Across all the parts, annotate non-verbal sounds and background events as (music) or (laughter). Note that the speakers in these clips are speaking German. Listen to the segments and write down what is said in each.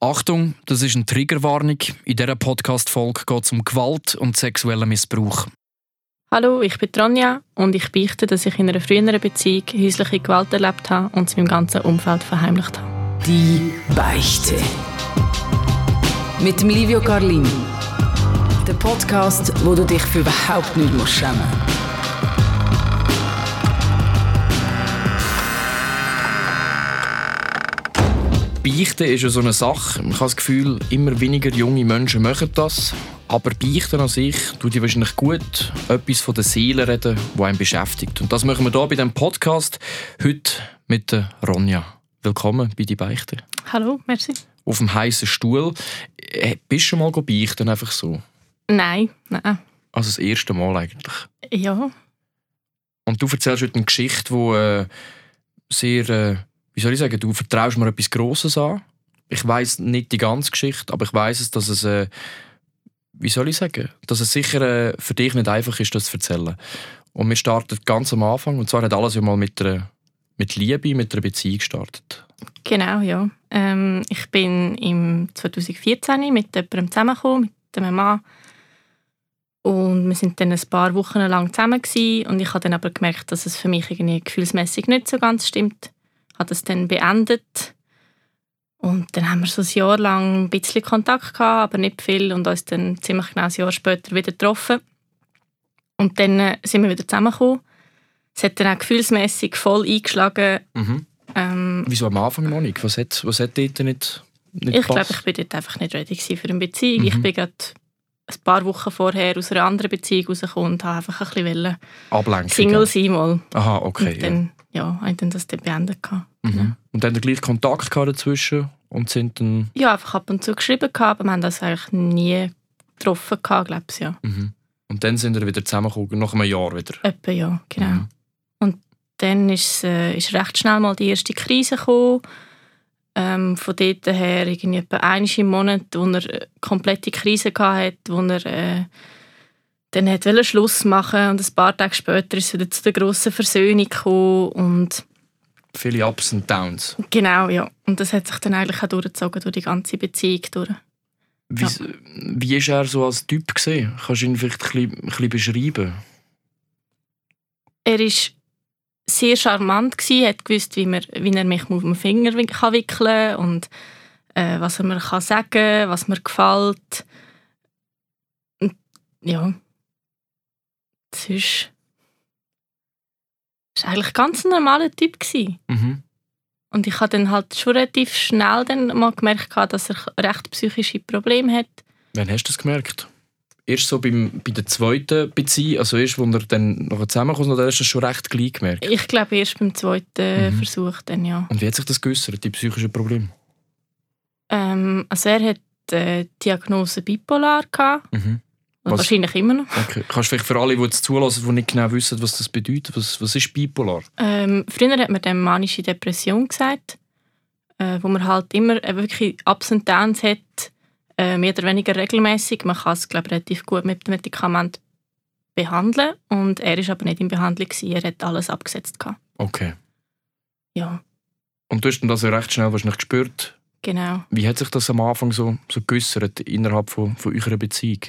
Achtung, das ist eine Triggerwarnung. In dieser Podcast-Folge geht es um Gewalt und sexuellen Missbrauch. Hallo, ich bin Tronja und ich beichte, dass ich in einer früheren Beziehung häusliche Gewalt erlebt habe und sie meinem ganzen Umfeld verheimlicht habe. Die Beichte. Mit dem Livio Carlin. Der Podcast, wo du dich für überhaupt nicht schämen musst. Beichten ist ja so eine Sache. Ich habe das Gefühl, immer weniger junge Menschen machen das. Aber Beichten an sich tut dir wahrscheinlich gut etwas von der Seele reden, die einen beschäftigt. Und das machen wir hier bei diesem Podcast heute mit der Ronja. Willkommen bei «Die Beichte». Hallo, merci. Auf dem heißen Stuhl. Äh, bist du schon mal beichten, einfach so? Nein, nein. Also das erste Mal eigentlich? Ja. Und du erzählst heute eine Geschichte, die äh, sehr... Äh, wie soll ich sagen, du vertraust mir etwas Grosses an. Ich weiß nicht die ganze Geschichte, aber ich weiß es, dass es, äh, wie soll ich sagen, dass es sicher äh, für dich nicht einfach ist, das zu erzählen. Und wir starten ganz am Anfang. Und zwar hat alles ja mal mit, einer, mit Liebe, mit einer Beziehung gestartet. Genau, ja. Ähm, ich bin im 2014 mit jemandem zusammengekommen, mit einem Mann. Und wir sind dann ein paar Wochen lang zusammen gewesen. und ich habe dann aber gemerkt, dass es für mich irgendwie gefühlsmäßig nicht so ganz stimmt habe das dann beendet. Und dann haben wir so ein Jahr lang ein bisschen Kontakt gehabt, aber nicht viel und uns dann ziemlich genau ein Jahr später wieder getroffen. Und dann äh, sind wir wieder zusammengekommen. Es hat dann auch gefühlsmässig voll eingeschlagen. Mhm. Ähm, Wieso am Anfang noch nicht? Was hat, was hat dort nicht, nicht Ich glaube, ich war dort einfach nicht ready für eine Beziehung. Mhm. Ich bin gerade ein paar Wochen vorher aus einer anderen Beziehung rausgekommen und habe einfach ein bisschen Ablenkung. Single sein mal. Aha, okay. Und dann, ja, haben dann das dann beendet. Mhm. Ja. Und dann gleich Kontakt dazwischen und sind dann... Ja, einfach ab und zu geschrieben, aber wir haben das eigentlich nie getroffen, glaube ich, ja. Mhm. Und dann sind wir wieder zusammengekommen, nach einem Jahr wieder? Etwa, ja, genau. Mhm. Und dann ist, äh, ist recht schnell mal die erste Krise gekommen. Ähm, von dort her irgendwie etwa einmal im Monat, wo er eine komplette Krise hatte, wo er äh, dann hat Schluss machen und ein paar Tage später ist es wieder zu der grossen Versöhnung gekommen und viele Ups und Downs. Genau, ja. Und das hat sich dann eigentlich auch durchgezogen durch die ganze Beziehung durch. Wie, ja. wie ist er so als Typ gesehen? Kannst du ihn vielleicht ein bisschen, ein bisschen beschreiben? Er war sehr charmant gewesen, hat gewusst, wie, man, wie er mich auf den Finger kann wickeln kann und äh, was er mir kann sagen, was mir gefällt. Und, ja, sonst war eigentlich ganz ein normaler Typ. Mhm. Und ich habe dann halt schon relativ schnell dann mal gemerkt, dass er recht psychische Probleme hat. Wann hast du das gemerkt? Erst so beim, bei der zweiten Beziehung, also erst, als er dann noch zusammenkommt, oder du das schon recht gleich gemerkt? Ich glaube erst beim zweiten mhm. Versuch dann, ja. Und wie hat sich das geäußert, die psychischen Probleme? Ähm, also er hat äh, die Diagnose bipolar gehabt. Mhm. Was? Wahrscheinlich immer noch. Okay. Kannst du vielleicht für alle, die jetzt zulassen, die nicht genau wissen, was das bedeutet, was, was ist bipolar? Ähm, früher hat man dann manische Depression gesagt, äh, wo man halt immer äh, wirklich Ups und Downs hat, äh, mehr oder weniger regelmäßig. Man kann es, glaube relativ gut mit dem Medikament behandeln und er ist aber nicht in Behandlung gewesen. Er hat alles abgesetzt gehabt. Okay. Ja. Und du hast das ja recht schnell wahrscheinlich gespürt. Genau. Wie hat sich das am Anfang so, so geäußert innerhalb von, von eurer Beziehung?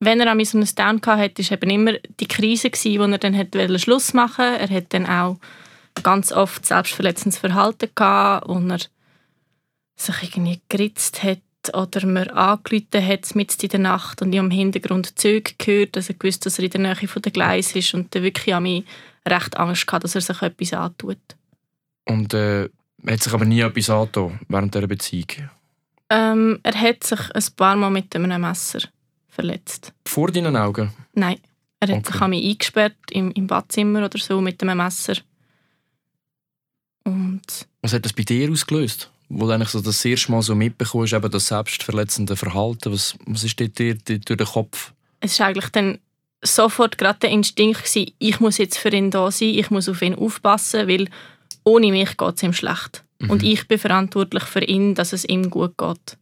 wenn er an so einen Down hatte, war eben immer die Krise, wo er dann Schluss machen wollte. Er hat dann auch ganz oft selbstverletzendes Verhalten gehabt, wo er sich irgendwie geritzt hat oder mir angerufen hat mitten in der Nacht und ich am Hintergrund Züge gehört, dass er gewusst, dass er in der Nähe von der Gleis ist und dann wirklich an mich recht Angst gehabt, dass er sich etwas antut. Und äh, hat sich aber nie etwas angetan während dieser Beziehung? Ähm, er hat sich ein paar Mal mit einem Messer verletzt. Vor deinen Augen? Nein. Er hat okay. sich an mich eingesperrt im, im Badzimmer oder so mit einem Messer. Und Was hat das bei dir ausgelöst? Wo du eigentlich so das erste Mal so mitbekommst, eben das selbstverletzende Verhalten. Was, was ist dir, dir durch den Kopf? Es war eigentlich dann sofort gerade der Instinkt, gewesen, ich muss jetzt für ihn da sein, ich muss auf ihn aufpassen, weil ohne mich geht es ihm schlecht. Mhm. Und ich bin verantwortlich für ihn, dass es ihm gut geht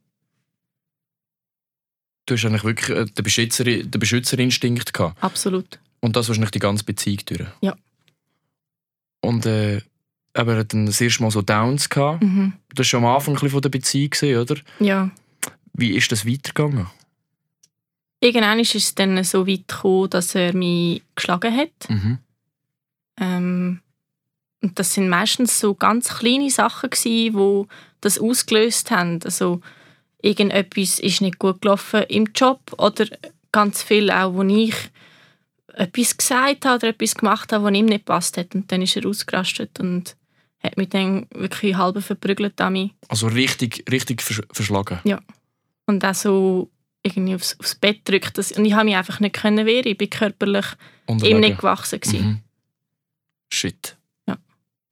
du hast eigentlich wirklich äh, den, Beschützer, den Beschützerinstinkt gehabt. Absolut. Und das wahrscheinlich die ganze Beziehung durch. Ja. Und äh, aber er hat dann das erste Mal so Downs gehabt. Mhm. Das war schon am Anfang von der Beziehung, oder? Ja. Wie ist das weitergegangen? Irgendwann ist es dann so weit gekommen, dass er mich geschlagen hat. Mhm. Ähm, und das sind meistens so ganz kleine Sachen wo das ausgelöst haben. Also irgendetwas ist nicht gut gelaufen im Job oder ganz viel auch, wo ich etwas gesagt habe oder etwas gemacht habe, was ihm nicht passt hat. Und dann ist er ausgerastet und hat mich dann wirklich halb verprügelt mich. Also richtig, richtig versch verschlagen. Und auch so irgendwie aufs, aufs Bett drückt. Und ich habe mich einfach nicht können wehren. Ich bin körperlich ihm Unterlegen. nicht gewachsen. Mhm. Shit. Ja.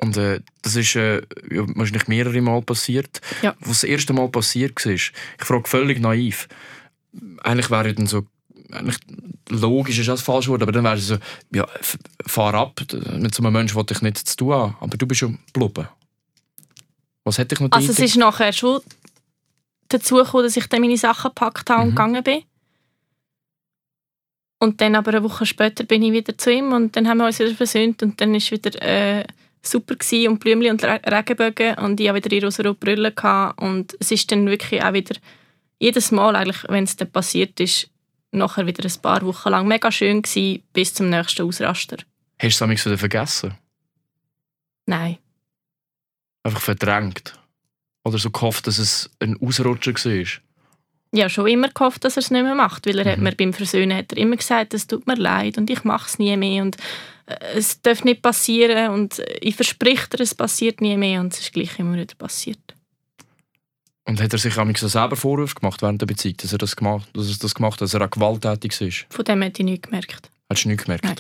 Und äh, das ist äh, ja, wahrscheinlich mehrere Mal passiert. Ja. Was das erste Mal passiert war, ich frage völlig naiv. Eigentlich wäre dann so, eigentlich logisch ist das falsch Wort, aber dann wäre es so, ja, fahr ab, mit so einem Menschen wollte ich nichts zu tun haben, aber du bist schon blubben. Was hätte ich noch Also es ist nachher schon dazu gekommen, dass ich dann meine Sachen gepackt habe und Mhm. gegangen bin. Und dann aber eine Woche später bin ich wieder zu ihm und dann haben wir uns wieder versöhnt und dann ist wieder äh, super gewesen und Blümchen und Re- Regenbögen und ich hatte wieder die rosa-rote Brille gehabt und es ist dann wirklich auch wieder jedes Mal eigentlich, wenn es dann passiert ist, nachher wieder ein paar Wochen lang mega schön gewesen, bis zum nächsten Ausraster. Hast du es wieder vergessen? Nein, Einfach verdrängt? Oder so gehofft, dass es ein Ausrutscher war? habe schon immer gehofft, dass er es nicht mehr macht, weil er hat Mhm. mir beim Versöhnen hat er immer gesagt, es tut mir leid und ich mache es nie mehr und äh, es darf nicht passieren und äh, ich verspreche dir, es passiert nie mehr und es ist gleich immer wieder passiert. Und hat er sich manchmal so selber Vorwürfe gemacht während der Beziehung, dass er das gemacht, dass er das gemacht hat, dass er auch gewalttätig war? Von dem hätte ich nichts gemerkt. Hast du nicht gemerkt? Nein.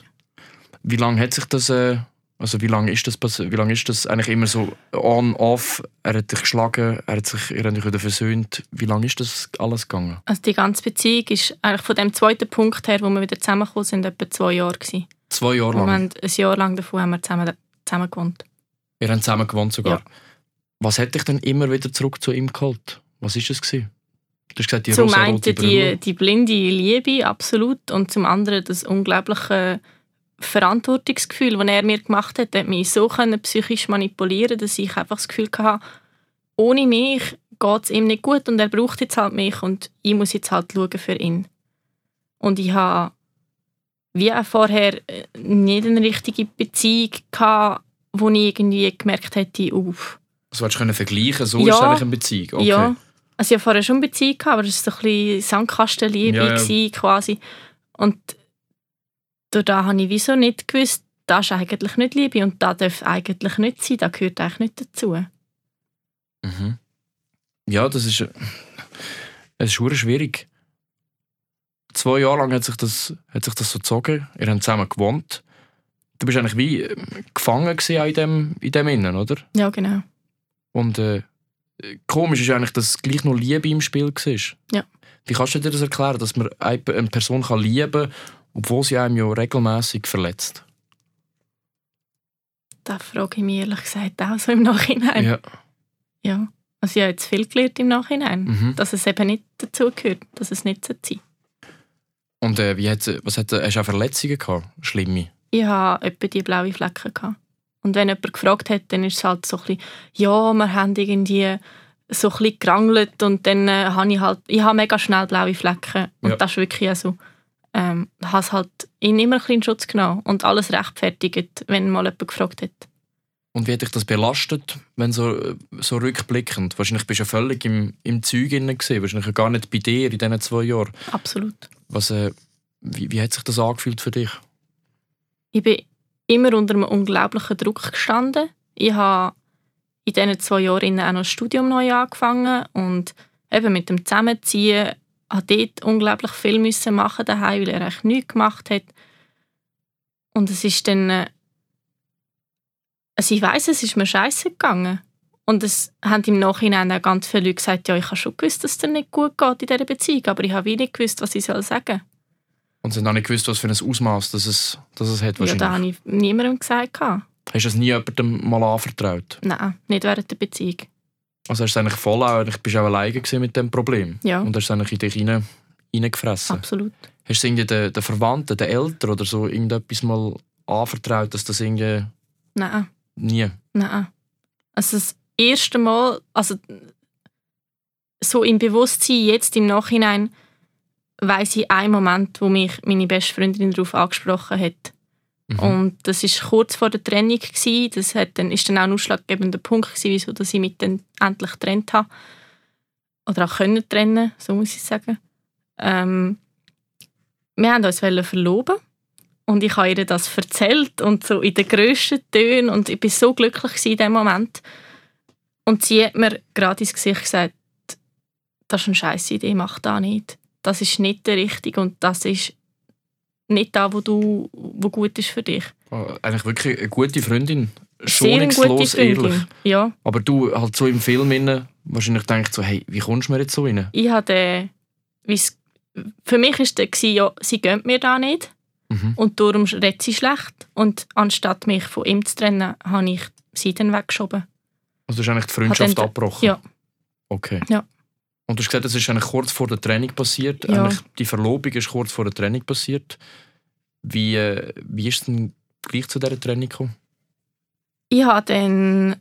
Wie lange hat sich das, äh, also wie lange ist das passi- wie lange ist das eigentlich immer so on, off, er hat dich geschlagen, er hat sich, ihr habt euch wieder versöhnt, wie lange ist das alles gegangen? Also die ganze Beziehung ist eigentlich von dem zweiten Punkt her, wo wir wieder zusammengekommen sind, etwa zwei Jahre gewesen. Zwei Jahre Und wir lang? haben ein Jahr lang davon haben wir zusammen, zusammen gewohnt. Ihr habt zusammen gewohnt sogar. Ja. Was hat dich denn immer wieder zurück zu ihm geholt? Was ist es gewesen? Du hast gesagt, die zum einen die, die blinde Liebe, absolut, und zum anderen das unglaubliche Verantwortungsgefühl, das er mir gemacht hat. Hat mich so können psychisch manipulieren dass ich einfach das Gefühl hatte, ohne mich geht es ihm nicht gut und er braucht jetzt halt mich und ich muss jetzt halt schauen für ihn. Und ich habe wie auch vorher äh, nicht eine richtige Beziehung gehabt, wo ich irgendwie gemerkt hätte, uff, Das wolltest du vergleichen, so Ja. ist es eigentlich eine Beziehung. Okay. ja. Also ich hatte vorher schon eine Beziehung, gehabt, aber das war so ein bisschen Sandkastenliebe Ja, ja. quasi. Und da habe ich wieso nicht gewusst, das ist eigentlich nicht Liebe und das darf eigentlich nicht sein, das gehört eigentlich nicht dazu. Mhm. Ja, das ist, äh, es ist schwierig. Zwei Jahre lang hat sich das, hat sich das so gezogen. Ihr habt zusammen gewohnt. Du bist eigentlich wie äh, gefangen in dem, in dem Innen, oder? Ja, genau. Und äh, komisch ist eigentlich, dass gleich noch Liebe im Spiel war. Ja. Wie kannst du dir das erklären, dass man eine Person kann lieben kann, obwohl sie einem ja regelmäßig verletzt? Da frage ich mich ehrlich gesagt auch so im Nachhinein. Ja. Ja. Also ich habe jetzt viel gelernt im Nachhinein, Mhm. dass es eben nicht dazu gehört, dass es nicht sein sollte. Und äh, wie hat, was hat, hast du auch Verletzungen gehabt? Schlimme? Ich hatte etwa die blaue Flecken. Gehabt. Und wenn jemand gefragt hat, dann ist es halt so ein bisschen, ja, wir haben irgendwie so ein bisschen gerangelt und dann äh, habe ich halt, ich habe mega schnell blaue Flecken. Und Ja. das ist wirklich so, ähm, ich habe es halt ihn immer ein bisschen in Schutz genommen und alles rechtfertigt, wenn mal jemand gefragt hat. Und wie hat dich das belastet, wenn so, äh, so rückblickend? Wahrscheinlich bist du ja völlig im, im Zeug gewesen, wahrscheinlich gar nicht bei dir in diesen zwei Jahren. Absolut. Was, äh, wie, wie hat sich das angefühlt für dich? Ich bin immer unter einem unglaublichen Druck gestanden. Ich habe in diesen zwei Jahren auch noch das Studium neu angefangen und eben mit dem Zusammenziehen habe dort unglaublich viel müssen machen daheim, weil er eigentlich nichts gemacht hat. Und es ist dann, äh, also ich weiß, es ist mir scheiße gegangen. Und es haben im Nachhinein auch ganz viele Leute gesagt, ja, ich habe schon gewusst, dass es dir nicht gut geht in dieser Beziehung, aber ich habe wie nicht gewusst, was ich soll sagen Und sie haben auch nicht gewusst, was für ein Ausmaß das es, das es hat. Ja, das habe ich niemandem gesagt. Hast du es nie jemandem mal anvertraut? Nein, nicht während der Beziehung. Also hast du es eigentlich voll auch, eigentlich bist du auch alleine mit dem Problem. Ja, Und hast es eigentlich in dich rein, reingefressen. absolut. Hast du irgendwie den, den Verwandten, den Eltern oder so irgendetwas mal anvertraut, dass das irgendwie Nein, nie... nein. Also das erste Mal, also so im Bewusstsein, jetzt im Nachhinein, weiß ich einen Moment, wo mich meine beste Freundin darauf angesprochen hat. Mhm. Und das ist kurz vor der Trennung gewesen. Das hat dann, ist dann auch ein ausschlaggebender Punkt gewesen, wieso dass ich mich dann endlich getrennt habe. Oder auch können trennen, so muss ich sagen. Ähm, wir haben uns verloben und ich habe ihr das erzählt und so in den grössten Tönen und ich war so glücklich in dem Moment. Und sie hat mir gerade ins Gesicht gesagt, das ist eine scheisse Idee, mach das nicht. Das ist nicht der richtige und das ist nicht da, wo du, wo gut ist für dich. Oh, eigentlich wirklich eine gute Freundin. Schonungslos ehrlich. Ja, Aber du halt so im Film inne wahrscheinlich denkst so, hey, wie kommst du mir jetzt so rein? ich hatte, wie's- für mich war der ja, sie gönnt mir da nicht Mhm. und darum redet sie schlecht. Und anstatt mich von ihm zu trennen, habe ich sie dann weggeschoben. Also du hast eigentlich die Freundschaft dann- abgebrochen? Ja. Okay. Ja. Und du hast gesagt, das ist eigentlich kurz vor der Trennung passiert. Ja. Eigentlich die Verlobung ist kurz vor der Trennung passiert. Wie, äh, wie ist es denn gleich zu dieser Trennung gekommen? Ich habe dann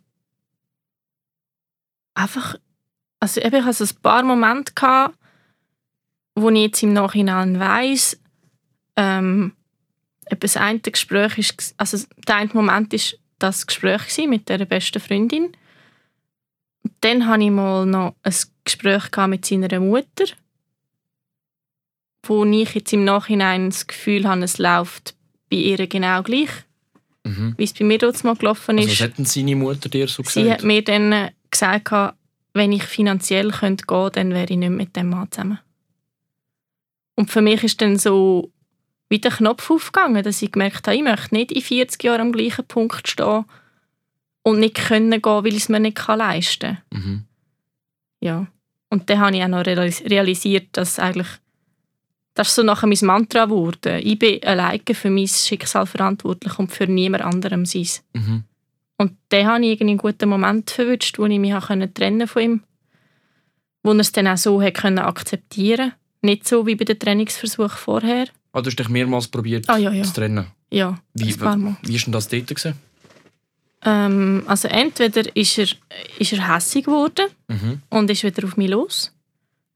einfach, also eben, ich hatte ein paar Momente, gehabt, wo ich jetzt im Nachhinein weiss, ähm, das eine Gespräch ist, also der eine Moment ist das Gespräch mit der besten Freundin. Dann hatte ich mal noch ein Gespräch mit seiner Mutter, wo ich jetzt im Nachhinein das Gefühl habe, es läuft bei ihr genau gleich, Mhm. wie es bei mir dort mal gelaufen Also ist. was hat denn seine Mutter dir so gesagt? Sie hat mir dann äh, gesagt, wenn ich finanziell könnte gehen dann wäre ich nicht mit dem Mann zusammen. Und für mich ist dann so wie der Knopf aufgegangen, dass ich gemerkt habe, ich möchte nicht in 40 Jahren am gleichen Punkt stehen und nicht können gehen, weil ich es mir nicht kann leisten kann. mhm. Ja. Und dann habe ich auch noch realis- realisiert, dass eigentlich das ist so nachher mein Mantra geworden. Ich bin alleine für mein Schicksal verantwortlich und für niemand anderem sein. Mhm. Und dann habe ich irgendwie einen guten Moment verwünscht, wo ich mich trennen von ihm. Wo er es dann auch so können akzeptieren Nicht so wie bei den Trainingsversuch vorher. Ah, du hast dich mehrmals probiert Ah, ja, ja. zu trennen. Ja, Wie, Mal. wie war denn das dort? Gewesen? Ähm, also entweder ist er, ist er hässig geworden Mhm. und ist wieder auf mich los.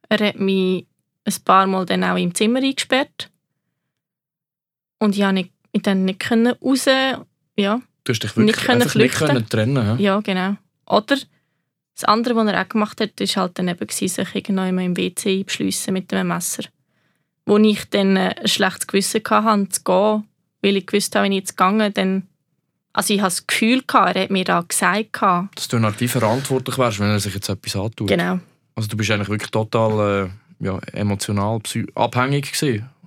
Er hat mich ein paar Mal dann auch im Zimmer eingesperrt. Und ich konnte nicht, ich dann nicht können raus. Ja, Du hast dich wirklich Nicht können nicht können trennen hä? Ja, genau. Oder das andere, was er auch gemacht hat, ist halt dann eben gewesen, sich irgendwann im WC einbeschliessen mit einem Messer. Wo ich dann äh, ein schlechtes Gewissen hatte, zu gehen, weil ich gewusst habe, wenn ich jetzt gehe, dann... Also ich hatte das Gefühl, gehabt, er hat mir da gesagt. gehabt. Dass du wie verantwortlich wärst, wenn er sich jetzt etwas antut. Genau. Also du bist eigentlich wirklich total äh, ja, emotional abhängig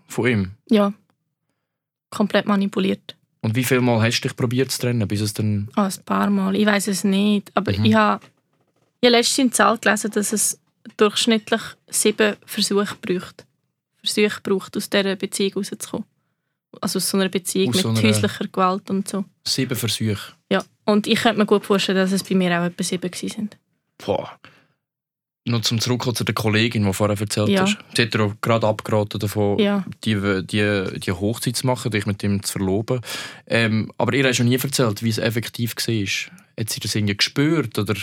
von ihm. Ja. Komplett manipuliert. Und wie viel Mal hast du dich probiert zu trennen, bis es dann... Ah, ein paar Mal. Ich weiß es nicht. Aber Mhm. ich habe habe letztens in der Zahl gelesen, dass es durchschnittlich sieben Versuche braucht. Versuche braucht, aus dieser Beziehung rauszukommen. Also aus so einer Beziehung Aus mit so einer- häuslicher Gewalt und so. Sieben Versuche. Ja. Und ich könnte mir gut vorstellen, dass es bei mir auch etwa sieben sind. Boah. Noch zum Zurückkommen zu der Kollegin, die vorher erzählt Ja. hast. Sie hat dir auch gerade abgeraten davon, Ja. die, die, die Hochzeit zu machen, dich mit ihm zu verloben. Ähm, aber ihr habt schon nie erzählt, wie es effektiv war. Hat sie das irgendwie gespürt? Oder?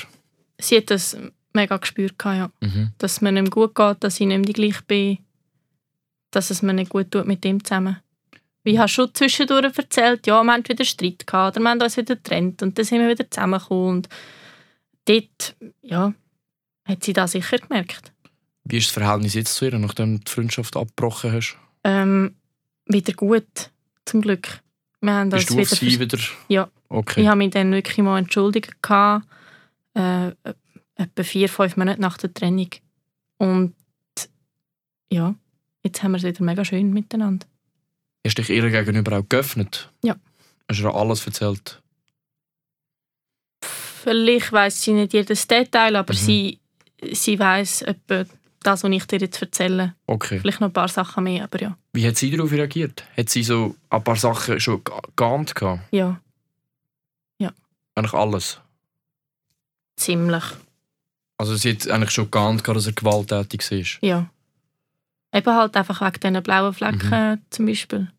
Sie hat das mega gespürt, ja. Mhm. dass es mir nicht gut geht, dass ich nicht mehr die gleiche bin, dass es mir nicht gut tut mit ihm zusammen. Ich habe schon zwischendurch erzählt, ja, wir hatten wieder Streit gehabt, oder wir haben uns wieder getrennt und dann sind wir wieder zusammengekommen. Und dort, ja, hat sie das sicher gemerkt. Wie ist das Verhältnis jetzt zu ihr, nachdem du die Freundschaft abgebrochen hast? Ähm, wieder gut, zum Glück. Wir haben Bist uns du auf wieder sie wieder? Ja. Okay. Ich habe mich dann wirklich mal entschuldigt, gehabt, äh, etwa vier, fünf Monate nach der Trennung. Und ja, jetzt haben wir es wieder mega schön miteinander. Hast du dich ihr gegenüber auch geöffnet? Ja. Hast du ihr alles erzählt? Vielleicht weiss sie nicht jedes Detail, aber Mhm. sie, sie weiss etwa das, was ich dir jetzt erzähle. Okay. Vielleicht noch ein paar Sachen mehr, aber ja. Wie hat sie darauf reagiert? Hat sie so ein paar Sachen schon ge- geahnt gehabt? Ja, Eigentlich alles? ziemlich. Also sie hat eigentlich schon geahnt, dass er gewalttätig war? Ja. Eben halt einfach wegen diesen blauen Flecken Mhm. zum Beispiel.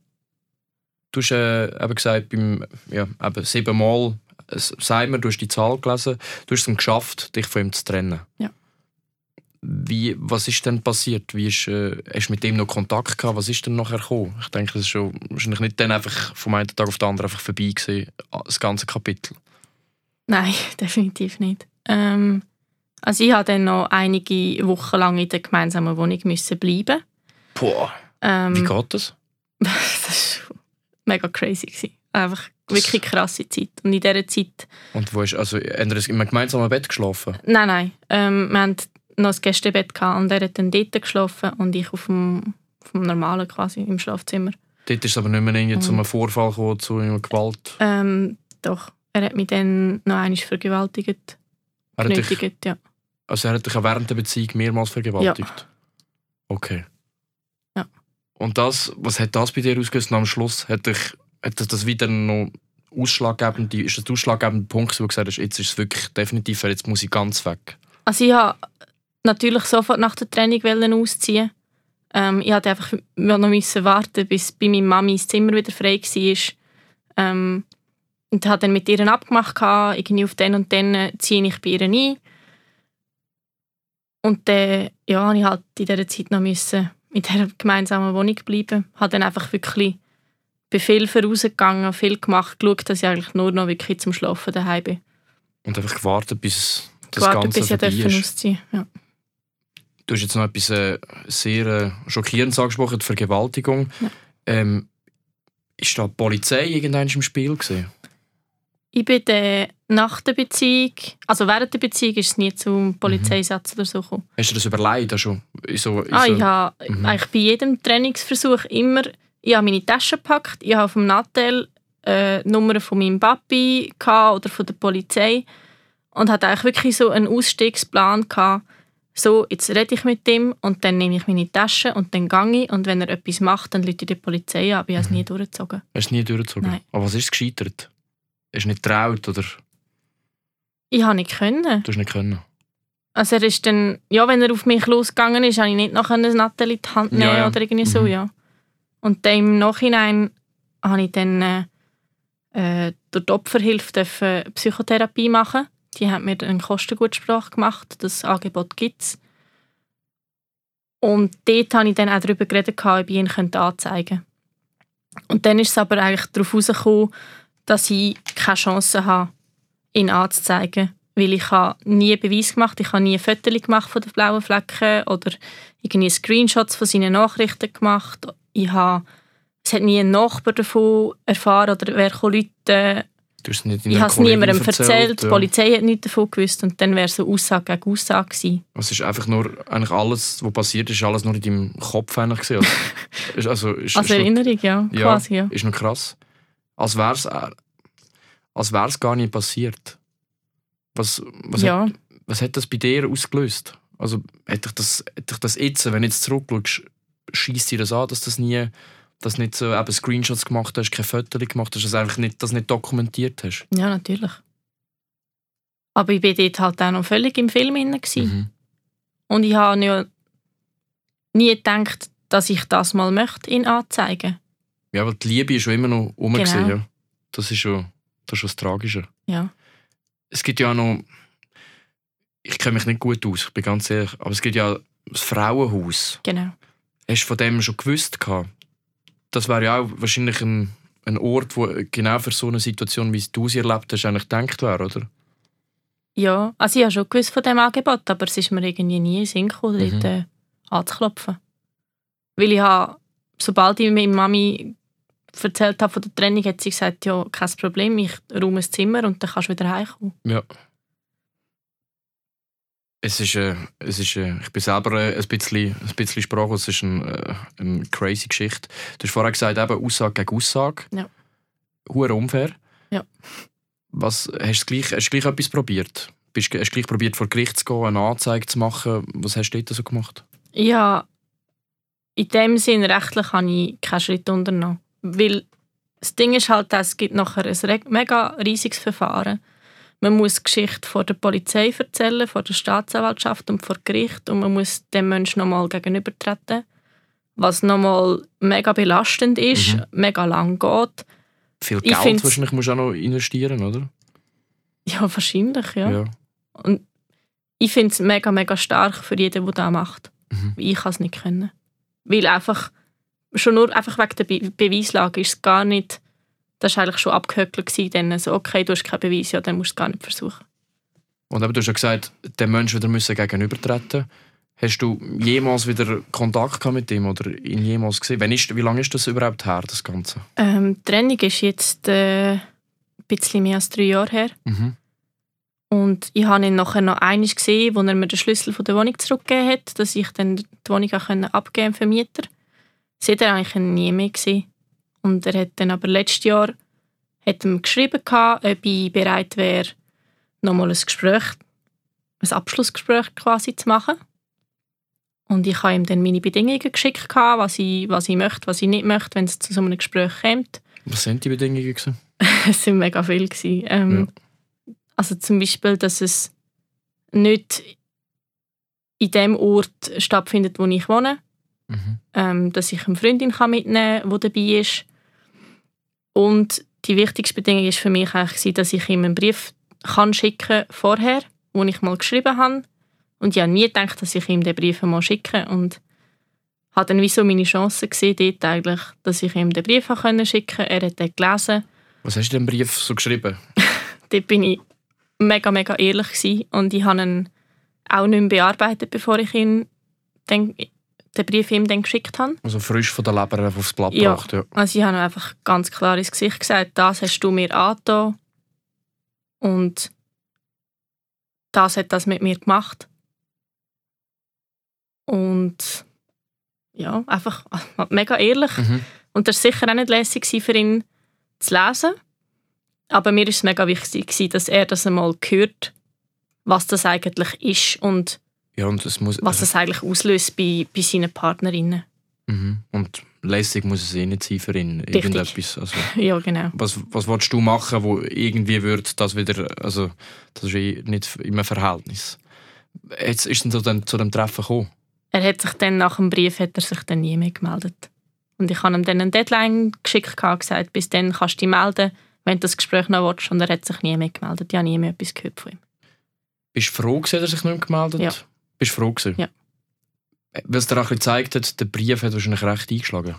Du hast äh, eben gesagt, beim ja, eben siebenmal es- sag mir, du hast die Zahl gelesen, du hast es geschafft, dich von ihm zu trennen. Ja. Wie, was ist denn passiert? Wie ist, äh, hast du mit ihm noch Kontakt gehabt? Was ist denn nachher gekommen? Ich denke, das ist schon wahrscheinlich nicht dann einfach vom einen Tag auf den anderen einfach vorbei gewesen, das ganze Kapitel. Nein, (laughs) definitiv nicht. Ähm, also ich habe dann noch einige Wochen lang in der gemeinsamen Wohnung müssen bleiben. Boah, Ähm, wie geht das? (laughs) das war mega crazy. Gewesen. Einfach wirklich krasse Zeit. Und in dieser Zeit... Und wo ist, also, habt ihr in einem gemeinsamen Bett geschlafen? Nein, nein. Ähm, wir hatten noch ein Gästebett gehabt und er hat dann dort geschlafen und ich auf dem, auf dem normalen quasi, im Schlafzimmer. Dort ist es aber nicht mehr irgendwie zu einem Vorfall gekommen, zu einer Gewalt. Ähm, doch, er hat mich dann noch einmal vergewaltigt. Er hat dich, ja. also er hat dich auch während der Beziehung mehrmals vergewaltigt? Okay. Und das, was hat das bei dir ausgelöst? Und am Schluss hat, dich, hat das- wieder noch ausschlaggebend, ist das ausschlaggebende Punkt, wo du gesagt hast, jetzt ist es wirklich definitiv, jetzt muss ich ganz weg. Also ich habe natürlich sofort nach der wollen ausziehen. Ähm, ich hatte einfach noch müssen warten, bis bei meiner Mami das Zimmer wieder frei war. Ähm, und habe dann mit ihr abgemacht, irgendwie auf den und äh, ziehe ich bei ihr ein. Und dann ja, ich halt in dieser Zeit noch müssen in dieser gemeinsamen Wohnung bleiben. Habe dann einfach wirklich bin viel vorausgegangen, viel gemacht, geschaut, dass ich eigentlich nur noch wirklich zum Schlafen daheim bin. Und einfach gewartet, bis das Gewartet, Ganze bis ich vorbei dürfen ist. ausziehen ja. Du hast jetzt noch etwas äh, sehr äh, Schockierendes angesprochen, die Vergewaltigung. Ja. Ähm, ist da die Polizei irgendwann im Spiel gewesen? Ich bin dann nach der Beziehung, also während der Beziehung ist es nie zum Polizeisatz oder so gekommen. Hast du das überlegt? In so, Ah, so, ich habe Mhm. eigentlich bei jedem Trainingsversuch immer, ich habe meine Tasche gepackt, ich habe auf dem Nattel äh, Nummern von meinem Papi gehabt oder von der Polizei und hatte eigentlich wirklich so einen Ausstiegsplan gehabt, so, jetzt rede ich mit dem und dann nehme ich meine Tasche und dann gehe ich und wenn er etwas macht, dann rufe ich die Polizei an, aber ich habe es nie durchgezogen. Hast du nie durchgezogen? Nein. Aber was ist gescheitert? Du nicht getraut oder Ich habe nicht können. du hast nicht können? Also er ist dann, ja, wenn er auf mich losgegangen ist, habe ich nicht noch ein Nattel in die Hand nehmen Ja, ja. oder irgendwie so, Mhm. ja. Und dann im Nachhinein habe ich dann äh, äh, durch die Opferhilfe Psychotherapie machen. Die haben mir dann eine Kostengutsprache gemacht, das Angebot gibt es. Und dort habe ich dann auch darüber geredet, ob ich ihn anzeigen könnte. Und dann ist es aber eigentlich darauf herausgekommen, dass ich keine Chance habe, ihn anzuzeigen. Weil ich habe nie Beweis gemacht, ich habe nie Fotos gemacht von den blauen Flecken oder irgendwie Screenshots von seinen Nachrichten gemacht. Ich habe, es hat nie ein Nachbar davon erfahren oder wer Leute. Du hast nicht Ich habe es niemandem erzählt, die Polizei hat nichts davon gewusst und dann wäre so Aussage gegen Aussage gewesen. Es ist einfach nur, eigentlich alles, was passiert ist, alles nur in deinem Kopf eigentlich gewesen, (laughs) also, ist, Als ist noch- Erinnerung, ja, Ja. quasi, ja. ist noch krass. Als wäre es als wär's gar nicht passiert. Was, was, ja. hat, was hat das bei dir ausgelöst? Also hätte ich das, hätte ich das jetzt, wenn du jetzt zurückschaust, schießt dir das an, dass das nie, dass nicht so eben Screenshots gemacht hast, keine Fotos gemacht hast, dass du einfach nicht, das nicht dokumentiert hast? ja, natürlich. Aber ich war dort halt auch noch völlig im Film drin. Mhm. Und ich habe ja nie gedacht, dass ich das mal möchte, ihn anzeigen. Ja, aber die Liebe ist schon immer noch rum. Genau. gewesen, Ja. Das ist schon das, ist schon das Tragische. Ja. Es gibt ja auch noch, ich kenne mich nicht gut aus, ich bin ganz ehrlich, aber es gibt ja das Frauenhaus. Genau. Hast du von dem schon gewusst? gehabt? Das wäre ja auch wahrscheinlich ein, ein Ort, wo genau für so eine Situation, wie du sie erlebt hast, eigentlich gedacht wäre, oder? Ja, also ich habe schon gewusst von diesem Angebot, aber es ist mir irgendwie nie in Sinn gekommen, Mhm. dort äh, anzuklopfen. Weil ich habe, sobald ich meiner Mami erzählt habe von der Trennung, hat sie gesagt, ja, kein Problem, ich räume das Zimmer und dann kannst du wieder heimkommen. Ja. Es ist, äh, es ist äh, ich bin selber äh, ein bisschen, ein bisschen sprachlos. Es ist ein, äh, eine crazy Geschichte. Du hast vorher gesagt, eben Aussage gegen Aussage. Ja. Hure unfair. Ja. Was, hast, du gleich, hast du gleich etwas probiert? Bist, hast du gleich probiert, vor Gericht zu gehen, eine Anzeige zu machen? Was hast du dort so gemacht? Ja, in dem Sinn rechtlich habe ich keinen Schritt unternommen. Weil das Ding ist halt, es gibt nachher ein mega riesiges Verfahren. Man muss die Geschichte vor der Polizei erzählen, vor der Staatsanwaltschaft und vor Gericht und man muss dem Menschen nochmal gegenübertreten. Was nochmal mega belastend ist, Mhm. mega lang geht. Viel Ich Geld find's- wahrscheinlich musst du auch noch investieren, oder? Ja, wahrscheinlich, ja. Ja. Und ich finde es mega, mega stark für jeden, der das macht. Mhm. Ich kann es nicht können. Weil einfach, schon nur einfach wegen der Be Beweislage ist es gar nicht, das war eigentlich schon abgehökelt gewesen, dann so, okay, du hast keinen Beweis, ja, dann musst du es gar nicht versuchen. Und eben, du hast ja gesagt, den Menschen wieder müssen gegenübertreten. Hast du jemals wieder Kontakt gehabt mit ihm oder ihn jemals gesehen? Wenn ist, wie lange ist das überhaupt her, das Ganze? Ähm, die Trennung ist jetzt äh, ein bisschen mehr als drei Jahre her. Mhm. Und ich habe ihn nachher noch einmal gesehen, wo er mir den Schlüssel von der Wohnung zurückgegeben hat, dass ich dann die Wohnung auch abgeben für Mieter. Seitdem habe ich ihn nie mehr gesehen. Und er hat dann aber letztes Jahr hat ihm geschrieben, gehabt, ob ich bereit wäre, nochmal ein Gespräch, ein Abschlussgespräch quasi zu machen. Und ich habe ihm dann meine Bedingungen geschickt, gehabt, was ich, was ich möchte, was ich nicht möchte, wenn es zu so einem Gespräch kommt. Was sind die Bedingungen? Gewesen? (laughs) es sind mega viele. Gewesen. Ähm, Also zum Beispiel, dass es nicht in dem Ort stattfindet, wo ich wohne. Mhm. Ähm, dass ich eine Freundin kann mitnehmen kann, die dabei ist. Und die wichtigste Bedingung war für mich eigentlich, dass ich ihm einen Brief kann schicken vorher, wo ich mal geschrieben habe. Und ich habe nie gedacht, dass ich ihm den Brief mal schicke. Und habe dann wie so meine Chance gesehen, dort eigentlich, dass ich ihm den Brief können schicken Er hat den gelesen. Was hast du in dem Brief so geschrieben? (laughs) dort bin ich mega, mega ehrlich gewesen. und ich habe ihn auch nicht mehr bearbeitet, bevor ich ihn den, den Brief ihm dann geschickt habe. Also frisch von der Leber aufs Blatt Ja. gebracht. Ja. Also ich habe ihm einfach ganz klar ins Gesicht gesagt, das hast du mir angetan und das hat das mit mir gemacht. Und ja, einfach (laughs) mega ehrlich. Mhm. Und das war sicher auch nicht lässig für ihn zu lesen. Aber mir war es mega wichtig, dass er das einmal hört, was das eigentlich ist und ja, und es muss. was das eigentlich auslöst bei, bei seinen Partnerinnen. Mhm. Und lässig muss es eh nicht sein für ihn. Richtig. Irgendetwas. Also, (laughs) Ja, genau. was, was willst du machen, wo irgendwie wird das wieder. Also, das ist eh nicht in einem Verhältnis. Jetzt ist es dann zu dem Treffen gekommen. Er hat sich dann nach dem Brief hat er sich dann nie mehr gemeldet. Und ich habe ihm dann eine Deadline geschickt und gesagt, bis dann kannst du dich melden, wenn du das Gespräch noch willst. Und er hat sich nie mehr gemeldet. Ich habe nie mehr etwas gehört von ihm. Bist du froh, dass er sich nicht mehr gemeldet Ja. Bist du froh? Gewesen? Ja. Weil es dir auch ein bisschen gezeigt hat, der Brief hat wahrscheinlich recht eingeschlagen.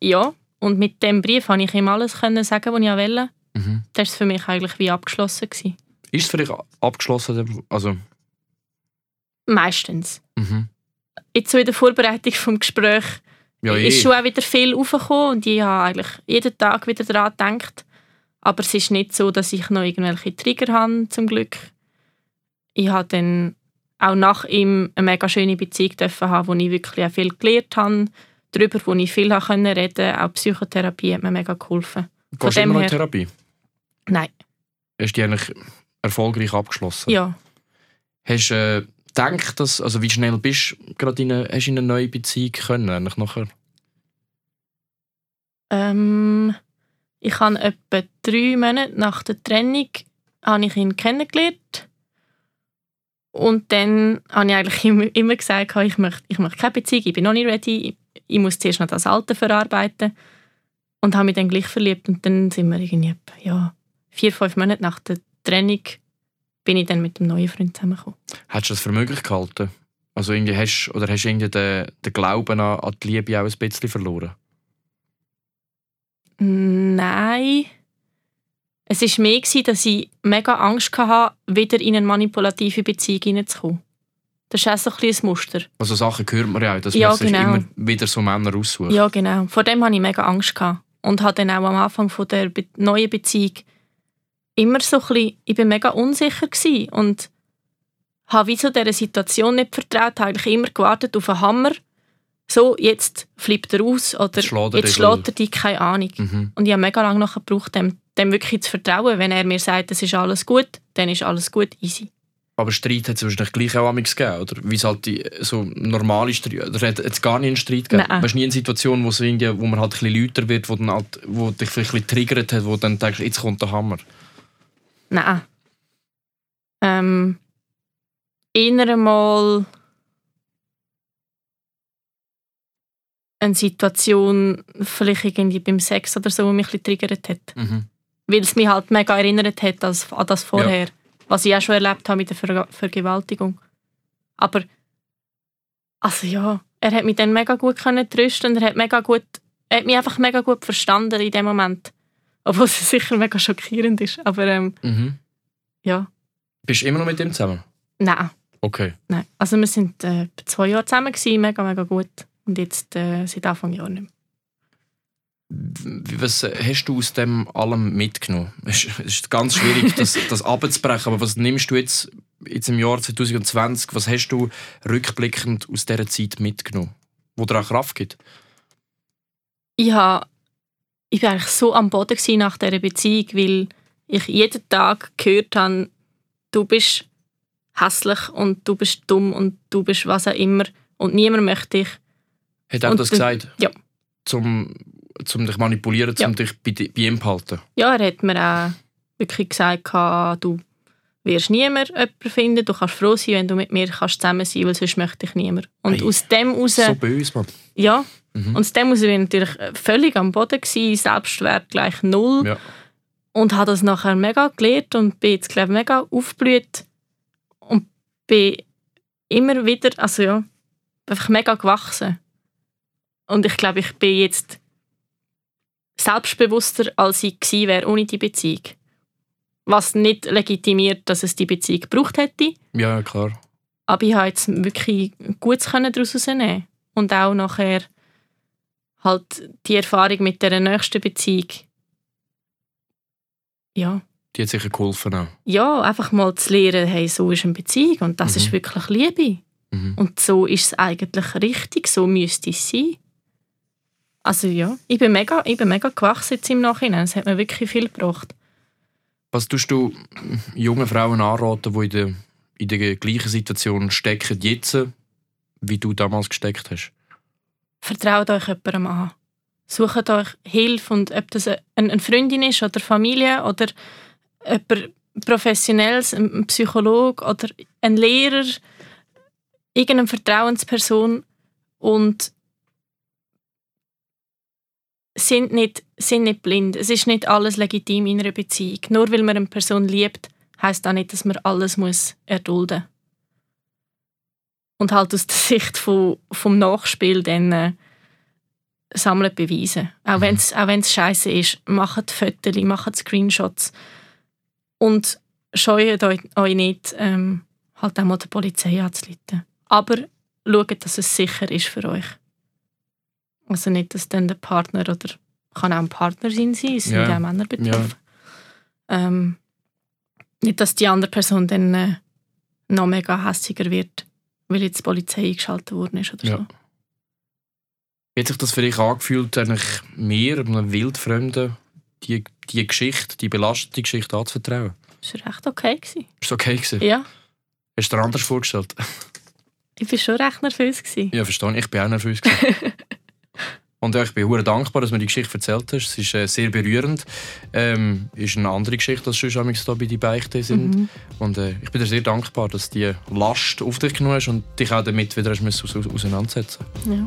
Ja, und mit dem Brief konnte ich ihm alles können sagen, was ich wollte. Mhm. Das war für mich eigentlich wie abgeschlossen. Gewesen. Ist es für dich abgeschlossen? Also, Meistens. mhm. Jetzt so in der Vorbereitung vom Gespräch ja, eh. ist schon auch wieder viel aufgekommen und ich habe eigentlich jeden Tag wieder daran gedacht. Aber es ist nicht so, dass ich noch irgendwelche Trigger habe, zum Glück. Ich habe dann auch nach ihm eine mega schöne Beziehung dürfen haben, wo ich wirklich auch viel gelernt habe, darüber, wo ich viel reden konnte. Auch Psychotherapie hat mir mega geholfen. Gehst du immer noch in her- Therapie? Nein, Hast du die eigentlich erfolgreich abgeschlossen? ja. Hast du äh, gedacht, dass, also wie schnell bist du gerade in eine, hast in eine neue Beziehung können, eigentlich nachher? Ähm, ich habe etwa drei Monate nach der Trennung habe ich ihn kennengelernt. Und dann habe ich eigentlich immer, immer gesagt, ich möchte, ich möchte keine Beziehung, ich bin noch nicht ready, ich, muss zuerst noch das Alte verarbeiten. Und habe mich dann gleich verliebt. Und dann sind wir irgendwie ja, vier, fünf Monate nach der Trennung bin ich dann mit dem neuen Freund zusammengekommen. Hättest du das für möglich gehalten? Also irgendwie hast, oder hast du irgendwie den, den Glauben an, an die Liebe auch ein bisschen verloren? Nein. Es war mehr, dass ich mega Angst hatte, wieder in eine manipulative Beziehung hineinzukommen. Das ist auch so ein ein Muster. Also Sachen hört man ja auch, dass Ja, man sich genau. immer wieder so Männer aussucht. Ja, genau. Vor dem hatte ich mega Angst. Gehabt. Und hatte dann auch am Anfang von der Be neuen Beziehung immer so ein bisschen, ich bin mega unsicher gewesen und habe wie so dieser Situation nicht vertraut, habe eigentlich immer gewartet auf einen Hammer. So, jetzt flippt er aus oder Jetzt schlägt er jetzt schlägt er dich, keine Ahnung. Mhm. Und ich habe mega lange nachher gebraucht, dem, dem wirklich zu vertrauen. Wenn er mir sagt, es ist alles gut, dann ist alles gut, easy. Aber Streit hat es wahrscheinlich gleich auch amigs gegeben, oder? Wie es halt die, so normale Streit, oder hat es gar nie einen Streit gegeben? Nein. Weißt du nie eine Situation, wo, irgendwie, wo man halt ein bisschen lauter wird, wo, dann halt, wo dich vielleicht ein bisschen triggert hat, wo du dann denkst, jetzt kommt der Hammer. Nein. Ähm, eher einmal eine Situation, vielleicht irgendwie beim Sex oder so, die mich ein bisschen triggert hat. Mhm. Weil es mich halt mega erinnert hat als, an das vorher. Was ich auch schon erlebt habe mit der Ver Vergewaltigung. Aber, also ja, er hat mich dann mega gut können trösten und er hat, mega gut, er hat mich einfach mega gut verstanden in dem Moment. Obwohl es (laughs) sicher mega schockierend ist. Aber ähm, Mhm. ja, Bist du immer noch mit ihm zusammen? nein. Okay. Nein, also wir sind äh, zwei Jahre zusammen gewesen, mega, mega gut. Und jetzt äh, seit Anfang Jahr nicht mehr. Was hast du aus dem allem mitgenommen? Es ist- ganz schwierig, (laughs) das, das abzubrechen, aber was nimmst du jetzt, jetzt im Jahr 2020, was hast du rückblickend aus dieser Zeit mitgenommen, wo dir auch Kraft gibt? Ich, ha, ich war eigentlich so am Boden nach dieser Beziehung, weil ich jeden Tag gehört habe, du bist hässlich und du bist dumm und du bist was auch immer und niemand möchte dich. Hat er das- gesagt? ja. Zum, zum dich manipulieren, zum Ja. dich bei, bei ihm behalten? Ja, er hat mir auch wirklich gesagt, du wirst niemand jemanden finden, du kannst froh sein, wenn du mit mir kannst zusammen sein weil sonst möchte ich niemand. Und Ei. aus dem heraus... So böse, Mann. Ja, Mhm. und aus dem heraus bin ich natürlich völlig am Boden gewesen, Selbstwert gleich null. Ja. Und habe das nachher mega gelernt und bin jetzt, glaube ich, mega aufgeblüht. Und bin immer wieder, also ja, einfach mega gewachsen. Und ich glaube, ich bin jetzt selbstbewusster, als ich gewesen wäre ohne die Beziehung. Was nicht legitimiert, dass es die Beziehung gebraucht hätte. ja, klar. Aber ich habe jetzt wirklich Gutes daraus herausnehmen. Und auch nachher halt die Erfahrung mit der nächsten Beziehung. Ja. Die hat sicher geholfen auch. ja, einfach mal zu lernen, hey, so ist eine Beziehung und das Mhm. ist wirklich Liebe. Mhm. Und so ist es eigentlich richtig, so müsste es sein. Also ja, ich bin mega, ich bin mega gewachsen jetzt im Nachhinein. Es hat mir wirklich viel gebracht. Was tust du jungen Frauen anraten, die in der, in der gleichen Situation stecken jetzt, wie du damals gesteckt hast? Vertraut euch jemandem an. Sucht euch Hilfe und ob das eine, Freundin ist oder Familie oder jemand Professionelles, ein ein Psychologe oder ein Lehrer, irgendeine Vertrauensperson und sind nicht, sind nicht blind. Es ist nicht alles legitim in einer Beziehung. Nur weil man eine Person liebt, heißt das nicht, dass man alles muss erdulden muss. Und halt aus der Sicht von, vom Nachspiel dann äh, sammelt Beweise. Auch wenn es auch wenn's scheiße ist, macht Fotos, macht Screenshots und scheut euch, euch nicht, ähm, halt auch mal der Polizei anzuleiten. Aber schaut, dass es sicher ist für euch. Also nicht, dass dann der Partner oder kann auch ein Partner sein, es sind Ja. auch Männer betroffen. Ähm, nicht, dass die andere Person dann äh, noch mega hässiger wird, weil jetzt die Polizei eingeschaltet worden ist oder Ja. so. Wie hat sich das für dich angefühlt, eigentlich mir, einem Wildfremden, die, die Geschichte, die belastete Geschichte anzuvertrauen? Das war recht okay. Gewesen. Ist okay gewesen? Ja, Hast du dir anders vorgestellt? ich war schon recht nervös. Gewesen. Ja, verstehe ich. Ich bin auch nervös. (laughs) Und ja, ich bin hure dankbar, dass du mir die Geschichte erzählt hast. Es ist äh, sehr berührend. Ähm, ist eine andere Geschichte, als sonst da bei die Beichte sind. Mhm. Und äh, ich bin dir sehr dankbar, dass du die Last auf dich genommen hast und dich auch damit wieder hast müssen aus- auseinandersetzen Ja.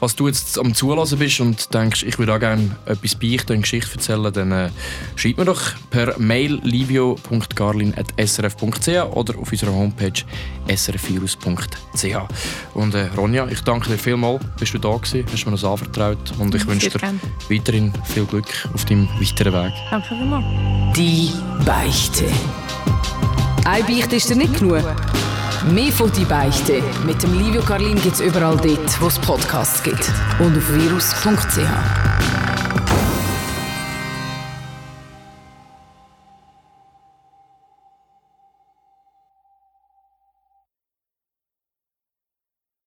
Was du jetzt am Zulassen bist und denkst, ich würde auch gerne etwas beichten, eine Geschichte erzählen, dann äh, schreib mir doch per Mail livio.garlin.srf.ch oder auf unserer Homepage srfvirus.ch. Und äh, Ronja, ich danke dir vielmals, bist du da gewesen, hast mir das anvertraut und ich wünsche dir gerne. weiterhin viel Glück auf deinem weiteren Weg. Danke vielmals. Die Beichte. Ein Beichte ist dir nicht genug. Mehr von «Die Beichte» mit dem Livio Carlin gibt es überall dort, wo es Podcasts gibt. Und auf virus.ch.